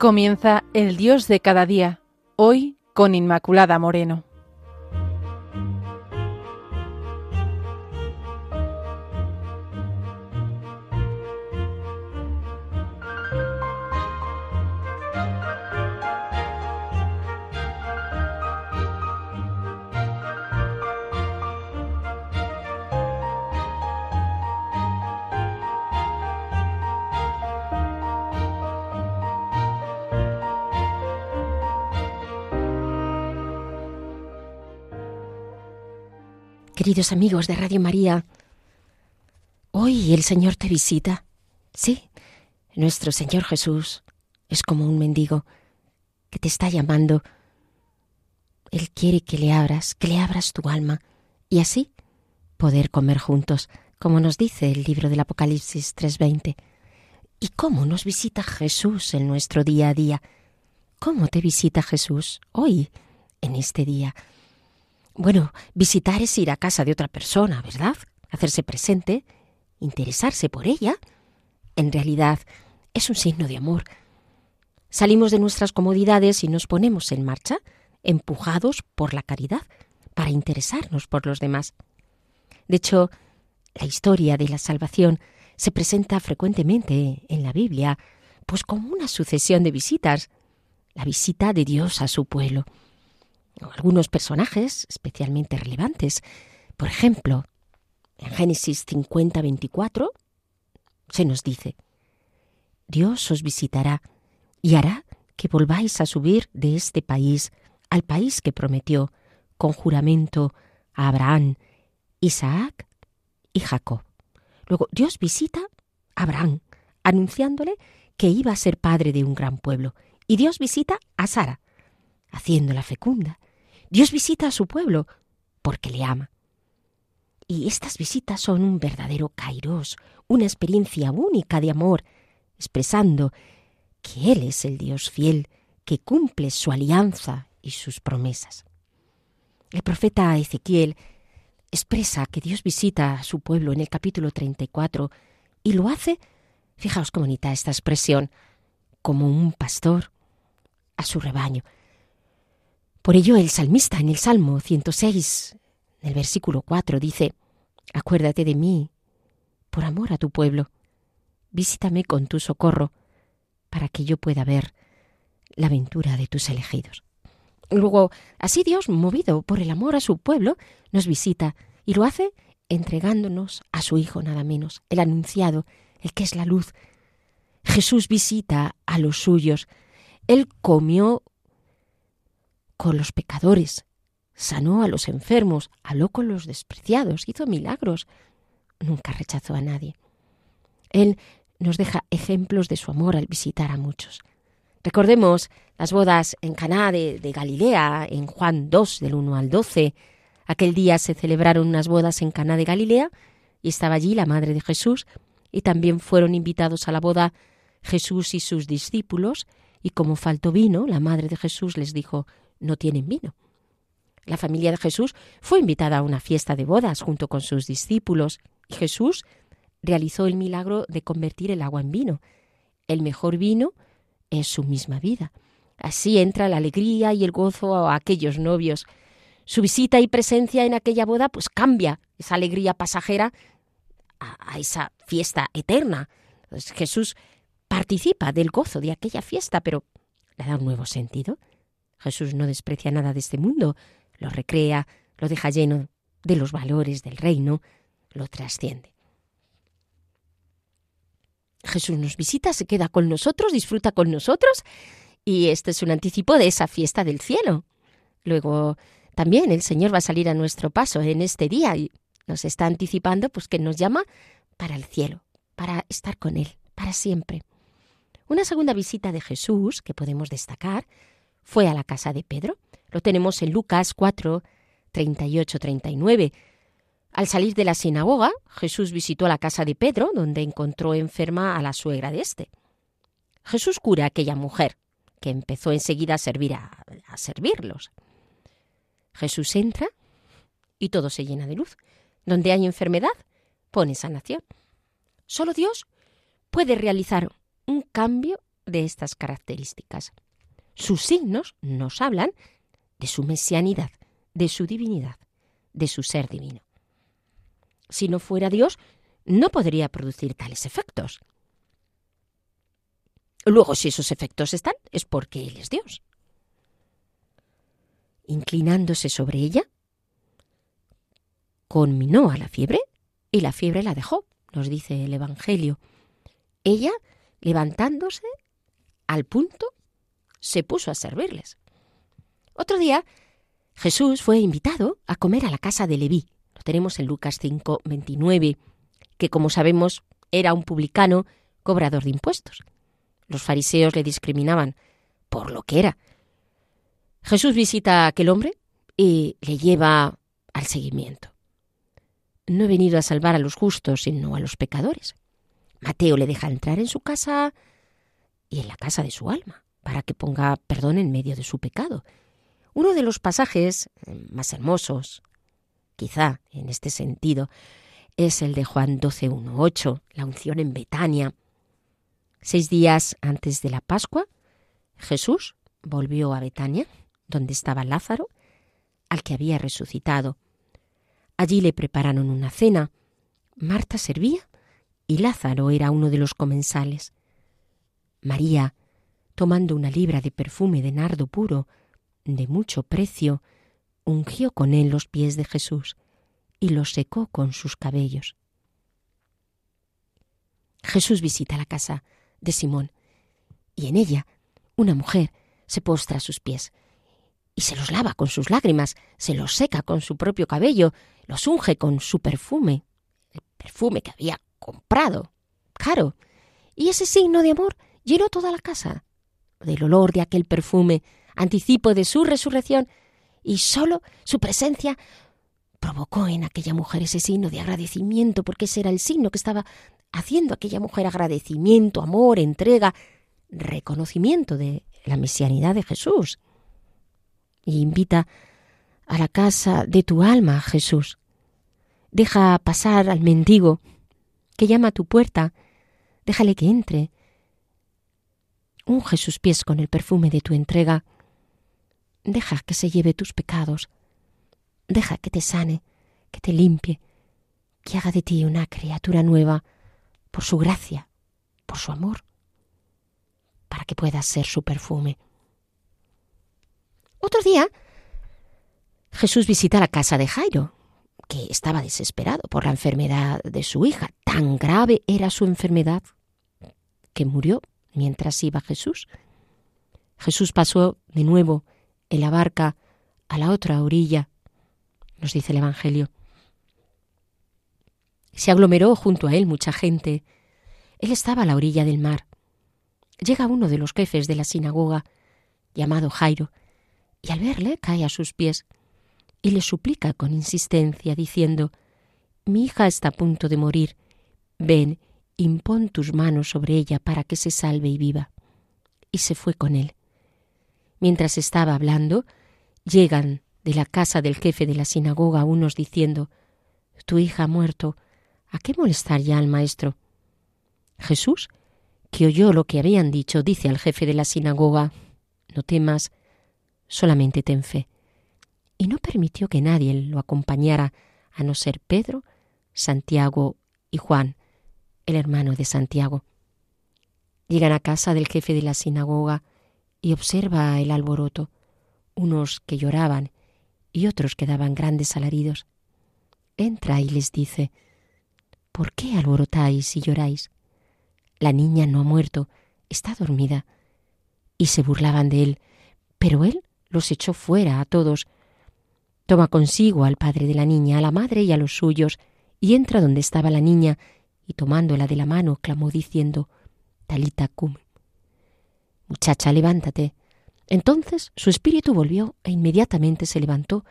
Comienza el Dios de cada día, hoy con Inmaculada Moreno. Queridos amigos de Radio María, hoy el Señor te visita. Sí, nuestro Señor Jesús es como un mendigo que te está llamando. Él quiere que le abras, que le abras tu alma y así poder comer juntos, como nos dice el libro del Apocalipsis 3:20. ¿Y cómo nos visita Jesús en nuestro día a día? ¿Cómo te visita Jesús hoy, en este día? Bueno, visitar es ir a casa de otra persona, ¿verdad? Hacerse presente, interesarse por ella. En realidad, es un signo de amor. Salimos de nuestras comodidades y nos ponemos en marcha, empujados por la caridad, para interesarnos por los demás. De hecho, la historia de la salvación se presenta frecuentemente en la Biblia, pues como una sucesión de visitas, la visita de Dios a su pueblo algunos personajes especialmente relevantes. Por ejemplo, en Génesis 50, 24 se nos dice, Dios os visitará y hará que volváis a subir de este país al país que prometió con juramento a Abraham, Isaac y Jacob. Luego Dios visita a Abraham, anunciándole que iba a ser padre de un gran pueblo, y Dios visita a Sara, haciéndola fecunda, Dios visita a su pueblo porque le ama. Y estas visitas son un verdadero kairos, una experiencia única de amor, expresando que Él es el Dios fiel que cumple su alianza y sus promesas. El profeta Ezequiel expresa que Dios visita a su pueblo en el capítulo 34 y lo hace, fijaos qué bonita esta expresión, como un pastor a su rebaño. Por ello el salmista en el Salmo 106, en el versículo 4, dice, Acuérdate de mí, por amor a tu pueblo, visítame con tu socorro, para que yo pueda ver la aventura de tus elegidos. Luego, así Dios, movido por el amor a su pueblo, nos visita y lo hace entregándonos a su Hijo nada menos, el anunciado, el que es la luz. Jesús visita a los suyos. Él comió con los pecadores, sanó a los enfermos, habló con los despreciados, hizo milagros. Nunca rechazó a nadie. Él nos deja ejemplos de su amor al visitar a muchos. Recordemos las bodas en Caná de, de, Galilea, en Juan 2, del 1 al 12. Aquel día se celebraron unas bodas en Caná de Galilea y estaba allí la madre de Jesús y también fueron invitados a la boda Jesús y sus discípulos y como faltó vino, la madre de Jesús les dijo, no tienen vino. La familia de Jesús fue invitada a una fiesta de bodas junto con sus discípulos y Jesús realizó el milagro de convertir el agua en vino. El mejor vino es su misma vida. Así entra la alegría y el gozo a aquellos novios. Su visita y presencia en aquella boda pues cambia esa alegría pasajera a, esa fiesta eterna. Jesús participa del gozo de aquella fiesta, pero le da un nuevo sentido. Jesús no desprecia nada de este mundo, lo recrea, lo deja lleno de los valores del reino, lo trasciende. Jesús nos visita, se queda con nosotros, disfruta con nosotros y este es un anticipo de esa fiesta del cielo. Luego también el Señor va a salir a nuestro paso en este día y nos está anticipando pues que nos llama para el cielo, para estar con él para siempre. Una segunda visita de Jesús que podemos destacar fue a la casa de Pedro. Lo tenemos en Lucas 4, 38, 39. Al salir de la sinagoga, Jesús visitó la casa de Pedro, donde encontró enferma a la suegra de éste. Jesús cura a aquella mujer, que empezó enseguida a servir a, a servirlos. Jesús entra y todo se llena de luz. Donde hay enfermedad, pone sanación. Solo Dios puede realizar un cambio de estas características. Sus signos nos hablan de su mesianidad, de su divinidad, de su ser divino. Si no fuera Dios, no podría producir tales efectos. Luego, si esos efectos están, es porque Él es Dios. Inclinándose sobre ella, conminó a la fiebre y la fiebre la dejó, nos dice el Evangelio. Ella, levantándose al punto, se puso a servirles. Otro día, Jesús fue invitado a comer a la casa de Leví. Lo tenemos en Lucas 5, 29, que como sabemos era un publicano cobrador de impuestos. Los fariseos le discriminaban por lo que era. Jesús visita a aquel hombre y le lleva al seguimiento. No he venido a salvar a los justos, sino a los pecadores. Mateo le deja entrar en su casa y en la casa de su alma, para que ponga perdón en medio de su pecado. Uno de los pasajes eh, más hermosos, quizá en este sentido, es el de Juan 12.1.8, la unción en Betania, Seis días antes de la Pascua, Jesús volvió a Betania, donde estaba Lázaro, al que había resucitado. Allí le prepararon una cena. Marta servía y Lázaro era uno de los comensales. María, tomando una libra de perfume de nardo puro, de mucho precio, ungió con él los pies de Jesús y los secó con sus cabellos. Jesús visita la casa de Simón, y en ella una mujer se postra a sus pies y se los lava con sus lágrimas, se los seca con su propio cabello, los unge con su perfume, el perfume que había comprado, caro, y ese signo de amor llenó toda la casa. Del olor de aquel perfume, anticipo de su resurrección, y sólo su presencia provocó en aquella mujer ese signo de agradecimiento, porque ese era el signo que estaba haciendo aquella mujer agradecimiento, amor, entrega, reconocimiento de la mesianidad de Jesús. Y invita a la casa de tu alma, Jesús. Deja pasar al mendigo que llama a tu puerta, déjale que entre. Unge sus pies con el perfume de tu entrega. Deja que se lleve tus pecados. Deja que te sane, que te limpie, que haga de ti una criatura nueva por su gracia, por su amor, para que puedas ser su perfume. Otro día, Jesús visita la casa de Jairo, que estaba desesperado por la enfermedad de su hija. Tan grave era su enfermedad que murió mientras iba Jesús. Jesús pasó de nuevo en la barca a la otra orilla, nos dice el Evangelio. Se aglomeró junto a él mucha gente. Él estaba a la orilla del mar. Llega uno de los jefes de la sinagoga, llamado Jairo, y al verle cae a sus pies y le suplica con insistencia, diciendo Mi hija está a punto de morir. Ven, impón tus manos sobre ella para que se salve y viva. Y se fue con él. Mientras estaba hablando, llegan de la casa del jefe de la sinagoga unos diciendo Tu hija ha muerto, ¿A qué molestar ya al maestro? Jesús, que oyó lo que habían dicho, dice al jefe de la sinagoga, no temas, solamente ten fe. Y no permitió que nadie lo acompañara, a no ser Pedro, Santiago y Juan, el hermano de Santiago. Llegan a casa del jefe de la sinagoga y observa el alboroto, unos que lloraban y otros que daban grandes alaridos. Entra y les dice, ¿Por qué alborotáis y lloráis? La niña no ha muerto, está dormida. Y se burlaban de él, pero él los echó fuera a todos. Toma consigo al padre de la niña, a la madre y a los suyos, y entra donde estaba la niña, y tomándola de la mano clamó diciendo, Talita cum. Muchacha, levántate. Entonces su espíritu volvió e inmediatamente se levantó,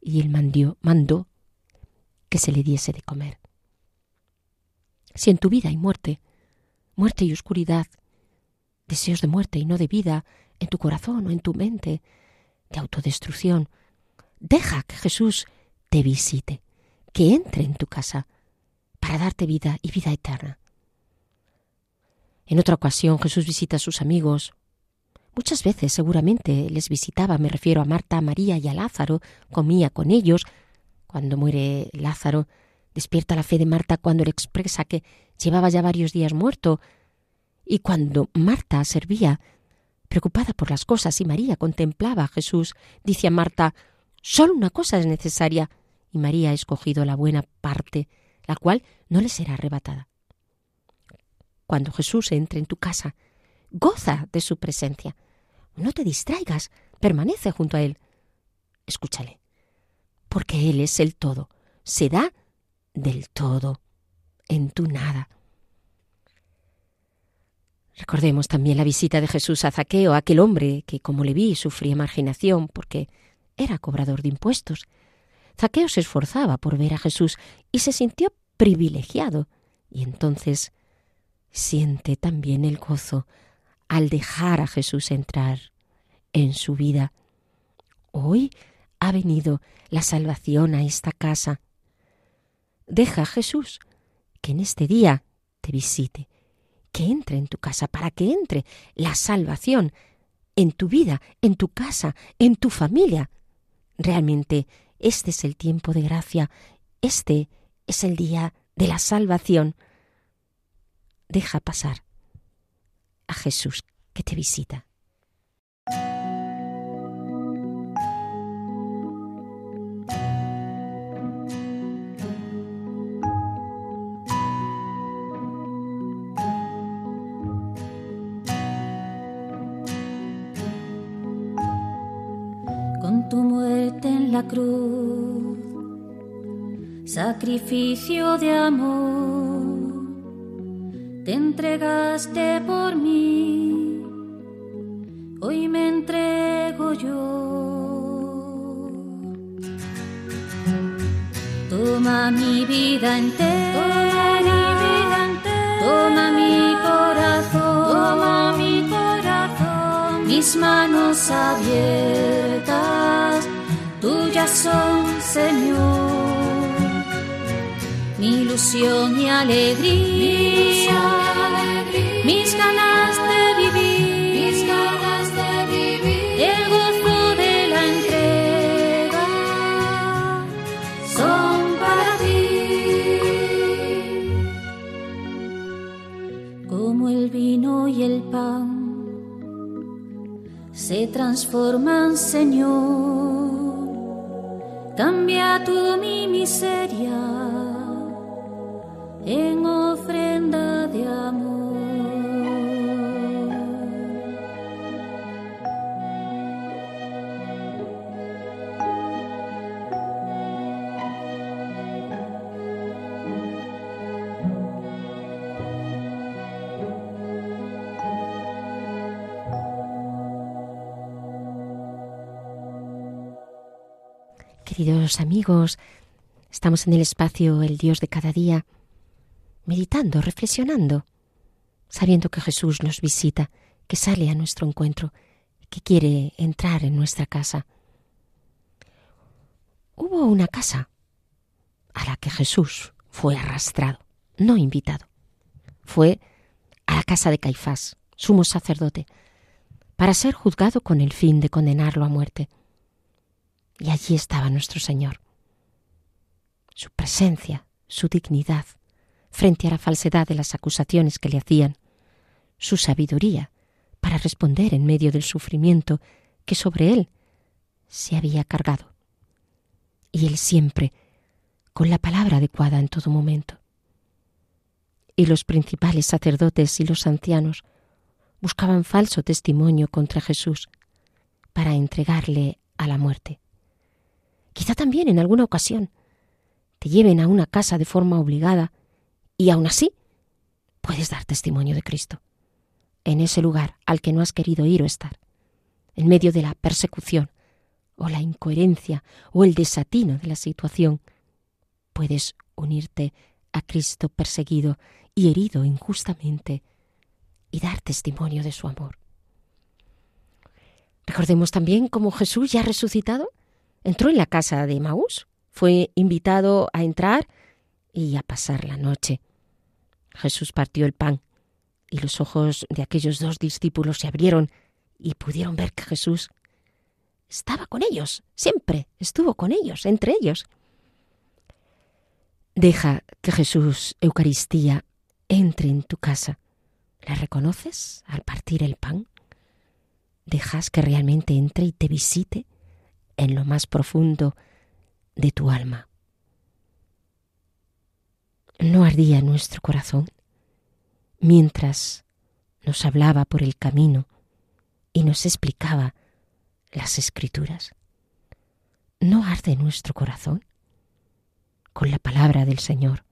y él mandó, mandó que se le diese de comer. Si en tu vida hay muerte, muerte y oscuridad, deseos de muerte y no de vida en tu corazón o en tu mente, de autodestrucción, deja que Jesús te visite, que entre en tu casa para darte vida y vida eterna. En otra ocasión Jesús visita a sus amigos. Muchas veces seguramente les visitaba, me refiero a Marta, a María y a Lázaro, comía con ellos. Cuando muere Lázaro, despierta la fe de Marta cuando le expresa que llevaba ya varios días muerto. Y cuando Marta servía, preocupada por las cosas, y María contemplaba a Jesús, dice a Marta, solo una cosa es necesaria, y María ha escogido la buena parte, la cual no le será arrebatada. Cuando Jesús entre en tu casa, goza de su presencia. No te distraigas, permanece junto a Él. Escúchale, porque Él es el todo, se da del todo, en tu nada. Recordemos también la visita de Jesús a Zaqueo, aquel hombre que, como le vi, sufría marginación porque era cobrador de impuestos. Zaqueo se esforzaba por ver a Jesús y se sintió privilegiado, y entonces siente también el gozo al dejar a Jesús entrar en su vida. Hoy ha venido la salvación a esta casa. Deja a Jesús que en este día te visite, que entre en tu casa, para que entre la salvación en tu vida, en tu casa, en tu familia. Realmente este es el tiempo de gracia, este es el día de la salvación. Deja pasar a Jesús que te visita. La cruz, sacrificio de amor, te entregaste por mí, hoy me entrego yo. Toma mi vida entera, toma mi corazón, toma mi corazón, mis manos abiertas, son, Señor. Mi ilusión y alegría, mis ganas de vivir, mis ganas de vivir, el gozo de la entrega son para ti. Como el vino y el pan se transforman, Señor, cambia tú mi miseria. En Queridos amigos, estamos en el espacio El Dios de cada día meditando, reflexionando, sabiendo que Jesús nos visita, que sale a nuestro encuentro, que quiere entrar en nuestra casa. Hubo una casa a la que Jesús fue arrastrado, no invitado. Fue a la casa de Caifás, sumo sacerdote, para ser juzgado con el fin de condenarlo a muerte. Y allí estaba nuestro Señor. Su presencia, su dignidad, frente a la falsedad de las acusaciones que le hacían, su sabiduría para responder en medio del sufrimiento que sobre él se había cargado. Y él siempre con la palabra adecuada en todo momento. Y los principales sacerdotes y los ancianos buscaban falso testimonio contra Jesús para entregarle a la muerte. Quizá también en alguna ocasión te lleven a una casa de forma obligada y aún así puedes dar testimonio de Cristo en ese lugar al que no has querido ir o estar, en medio de la persecución o la incoherencia o el desatino de la situación, puedes unirte a Cristo perseguido y herido injustamente y dar testimonio de su amor. Recordemos también cómo Jesús ya resucitado entró en la casa de Maús, fue invitado a entrar y a pasar la noche. Jesús partió el pan y los ojos de aquellos dos discípulos se abrieron y pudieron ver que Jesús estaba con ellos, siempre estuvo con ellos, entre ellos. Deja que Jesús, Eucaristía, entre en tu casa. ¿Le reconoces al partir el pan? ¿Dejas que realmente entre y te visite en lo más profundo de tu alma? ¿No ardía nuestro corazón mientras nos hablaba por el camino y nos explicaba las escrituras? ¿No arde nuestro corazón con la palabra del Señor?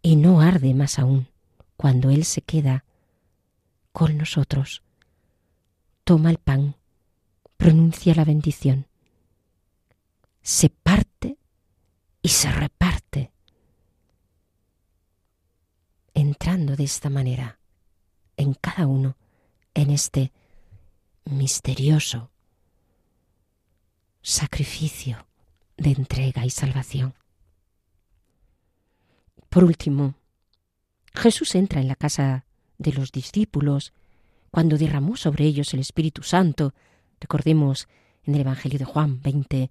Y no arde más aún cuando Él se queda con nosotros. Toma el pan, pronuncia la bendición, se parte y se reparte, entrando de esta manera en cada uno en este misterioso sacrificio de entrega y salvación. Por último, Jesús entra en la casa de los discípulos cuando derramó sobre ellos el Espíritu Santo. Recordemos en el Evangelio de Juan 20,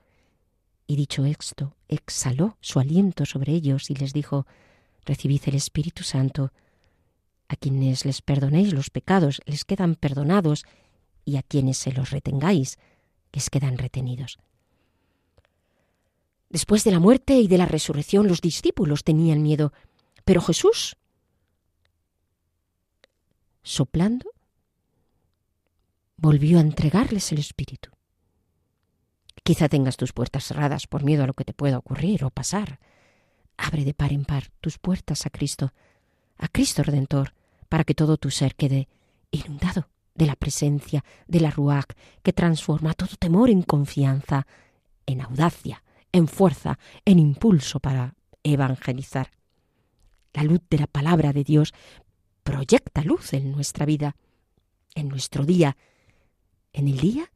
Y dicho esto, exhaló su aliento sobre ellos y les dijo, recibid el Espíritu Santo. A quienes les perdonéis los pecados les quedan perdonados, y a quienes se los retengáis les quedan retenidos. Después de la muerte y de la resurrección los discípulos tenían miedo, pero Jesús, soplando, volvió a entregarles el Espíritu. Quizá tengas tus puertas cerradas por miedo a lo que te pueda ocurrir o pasar. Abre de par en par tus puertas a Cristo, a Cristo Redentor, para que todo tu ser quede inundado de la presencia de la Ruach que transforma todo temor en confianza, en audacia, en fuerza, en impulso para evangelizar. La luz de la palabra de Dios proyecta luz en nuestra vida, en nuestro día, en el día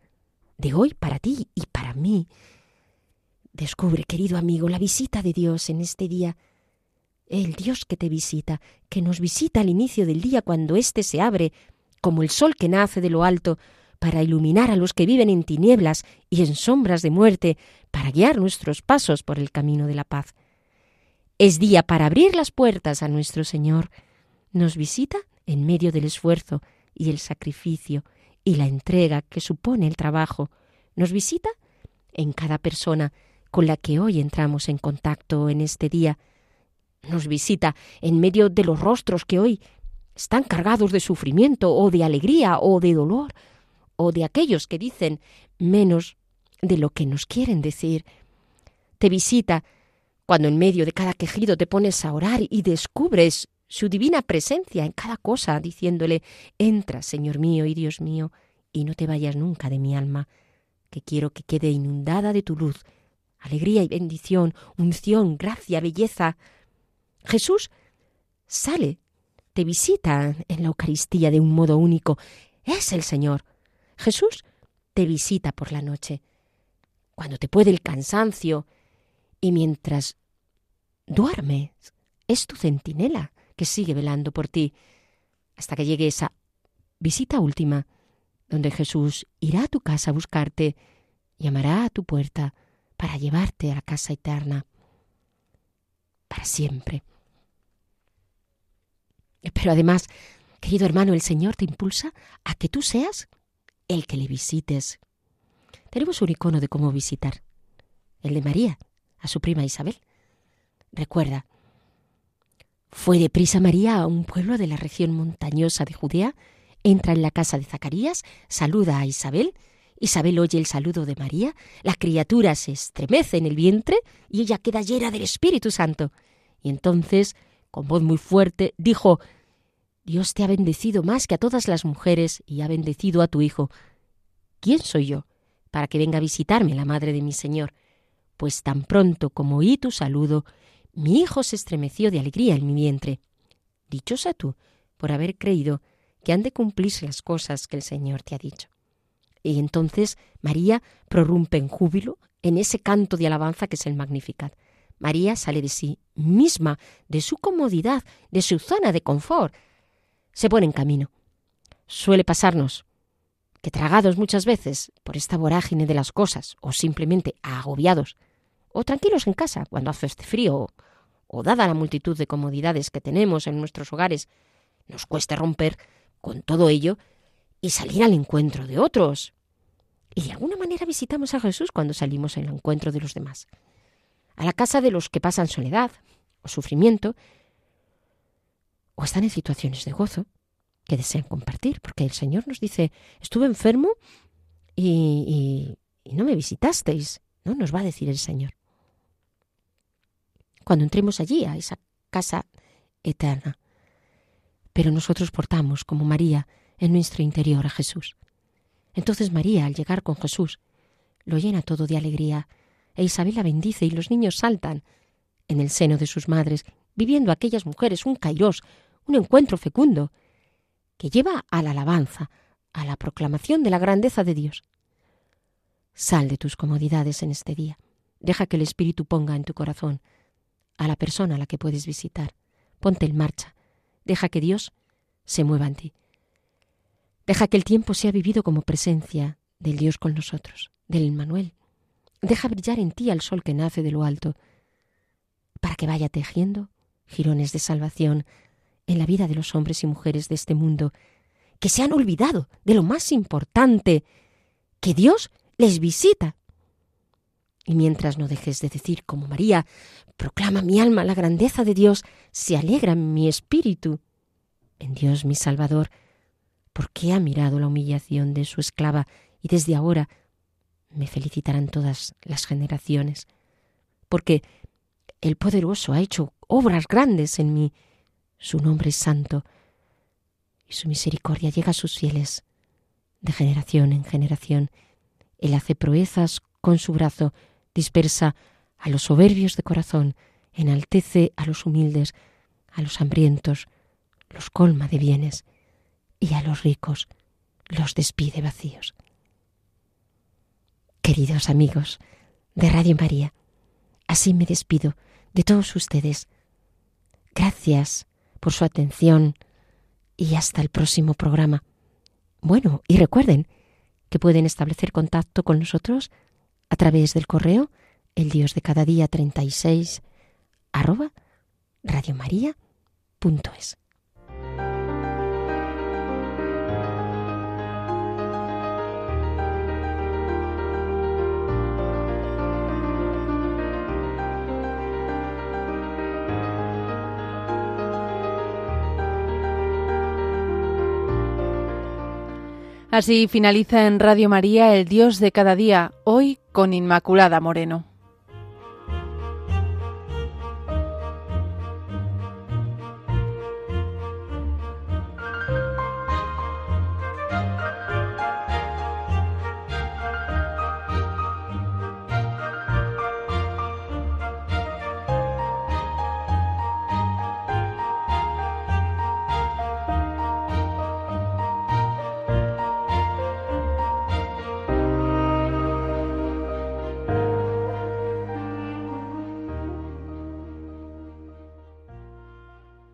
de hoy para ti y para mí. Descubre, querido amigo, la visita de Dios en este día. El Dios que te visita, que nos visita al inicio del día cuando éste se abre, como el sol que nace de lo alto, para iluminar a los que viven en tinieblas y en sombras de muerte, para guiar nuestros pasos por el camino de la paz. Es día para abrir las puertas a nuestro Señor. Nos visita en medio del esfuerzo y el sacrificio y la entrega que supone el trabajo. Nos visita en cada persona con la que hoy entramos en contacto en este día. Nos visita en medio de los rostros que hoy están cargados de sufrimiento o de alegría o de dolor o de aquellos que dicen menos de lo que nos quieren decir. Te visita cuando en medio de cada quejido te pones a orar y descubres su divina presencia en cada cosa, diciéndole, entra, Señor mío y Dios mío, y no te vayas nunca de mi alma, que quiero que quede inundada de tu luz, alegría y bendición, unción, gracia, belleza. Jesús sale, te visita en la Eucaristía de un modo único. Es el Señor. Jesús te visita por la noche. Cuando te puede el cansancio, y mientras duermes es tu centinela que sigue velando por ti hasta que llegue esa visita última, donde Jesús irá a tu casa a buscarte, llamará a tu puerta para llevarte a la casa eterna, para siempre. Pero además, querido hermano, el Señor te impulsa a que tú seas el que le visites. Tenemos un icono de cómo visitar, el de María, a su prima Isabel. Recuerda, fue deprisa María a un pueblo de la región montañosa de Judea, entra en la casa de Zacarías, saluda a Isabel, Isabel oye el saludo de María, la criatura se estremece en el vientre y ella queda llena del Espíritu Santo. Y entonces, con voz muy fuerte, dijo, Dios te ha bendecido más que a todas las mujeres y ha bendecido a tu Hijo. ¿Quién soy yo para que venga a visitarme la madre de mi Señor? Pues tan pronto como oí tu saludo, mi hijo se estremeció de alegría en mi vientre. Dichosa tú por haber creído que han de cumplirse las cosas que el Señor te ha dicho. Y entonces María prorrumpe en júbilo en ese canto de alabanza que es el Magnificat. María sale de sí misma, de su comodidad, de su zona de confort. Se pone en camino. Suele pasarnos que tragados muchas veces por esta vorágine de las cosas, o simplemente agobiados, o tranquilos en casa cuando hace este frío, o dada la multitud de comodidades que tenemos en nuestros hogares, nos cueste romper con todo ello y salir al encuentro de otros. Y de alguna manera visitamos a Jesús cuando salimos al encuentro de los demás. A la casa de los que pasan soledad o sufrimiento, o están en situaciones de gozo que desean compartir, porque el Señor nos dice, estuve enfermo y, y no me visitasteis, ¿no? Nos va a decir el Señor. Cuando entremos allí, a esa casa eterna, pero nosotros portamos, como María, en nuestro interior a Jesús. Entonces María, al llegar con Jesús, lo llena todo de alegría, e Isabel la bendice y los niños saltan en el seno de sus madres, viviendo aquellas mujeres un kairós, un encuentro fecundo, que lleva a la alabanza, a la proclamación de la grandeza de Dios. Sal de tus comodidades en este día. Deja que el Espíritu ponga en tu corazón a la persona a la que puedes visitar. Ponte en marcha Deja que Dios se mueva en ti. Deja que el tiempo sea vivido como presencia del Dios con nosotros, del Manuel. Deja brillar en ti al sol que nace de lo alto, para que vaya tejiendo jirones de salvación en la vida de los hombres y mujeres de este mundo, que se han olvidado de lo más importante, que Dios les visita. Y mientras no dejes de decir como María, proclama mi alma la grandeza de Dios, se alegra mi espíritu. En Dios mi Salvador, porque ha mirado la humillación de su esclava y desde ahora me felicitarán todas las generaciones, porque el poderoso ha hecho obras grandes en mí, su nombre es santo, y su misericordia llega a sus fieles de generación en generación. Él hace proezas con su brazo, dispersa a los soberbios de corazón, enaltece a los humildes, a los hambrientos, los colma de bienes, y a los ricos los despide vacíos. Queridos amigos de Radio María, así me despido de todos ustedes. Gracias por su atención y hasta el próximo programa. Bueno, y recuerden que pueden establecer contacto con nosotros a través del correo el Dios de cada día 36 arroba radiomaria.es. Así finaliza en Radio María el Dios de cada día, hoy con Inmaculada Moreno.